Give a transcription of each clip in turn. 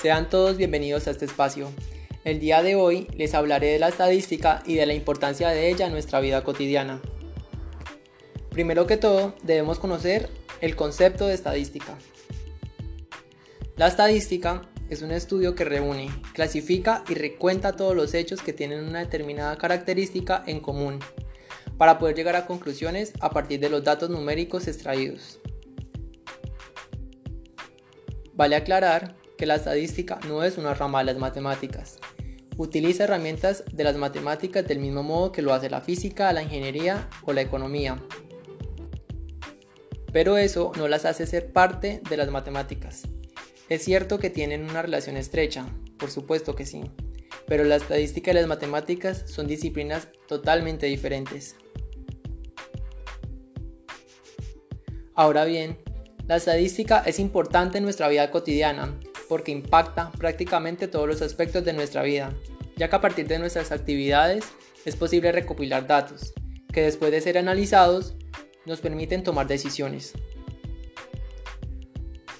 Sean todos bienvenidos a este espacio. El día de hoy les hablaré de la estadística y de la importancia de ella en nuestra vida cotidiana. Primero que todo, debemos conocer el concepto de estadística. La estadística es un estudio que reúne, clasifica y recuenta todos los hechos que tienen una determinada característica en común, para poder llegar a conclusiones a partir de los datos numéricos extraídos. Vale aclarar que la estadística no es una rama de las matemáticas. Utiliza herramientas de las matemáticas del mismo modo que lo hace la física, la ingeniería o la economía. Pero eso no las hace ser parte de las matemáticas. Es cierto que tienen una relación estrecha, por supuesto que sí, pero la estadística y las matemáticas son disciplinas totalmente diferentes. Ahora bien, la estadística es importante en nuestra vida cotidiana porque impacta prácticamente todos los aspectos de nuestra vida, ya que a partir de nuestras actividades es posible recopilar datos, que después de ser analizados nos permiten tomar decisiones.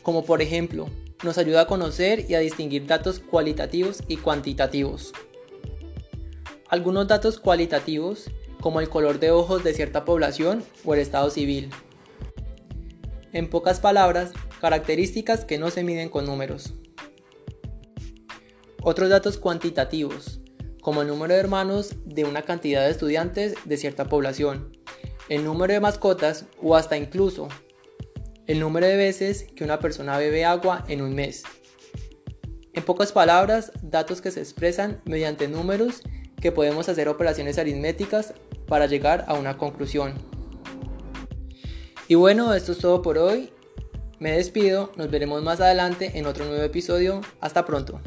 Como por ejemplo, nos ayuda a conocer y a distinguir datos cualitativos y cuantitativos. Algunos datos cualitativos, como el color de ojos de cierta población o el estado civil. En pocas palabras, características que no se miden con números. Otros datos cuantitativos, como el número de hermanos de una cantidad de estudiantes de cierta población, el número de mascotas o hasta incluso el número de veces que una persona bebe agua en un mes. En pocas palabras, datos que se expresan mediante números que podemos hacer operaciones aritméticas para llegar a una conclusión. Y bueno, esto es todo por hoy. Me despido, nos veremos más adelante en otro nuevo episodio. Hasta pronto.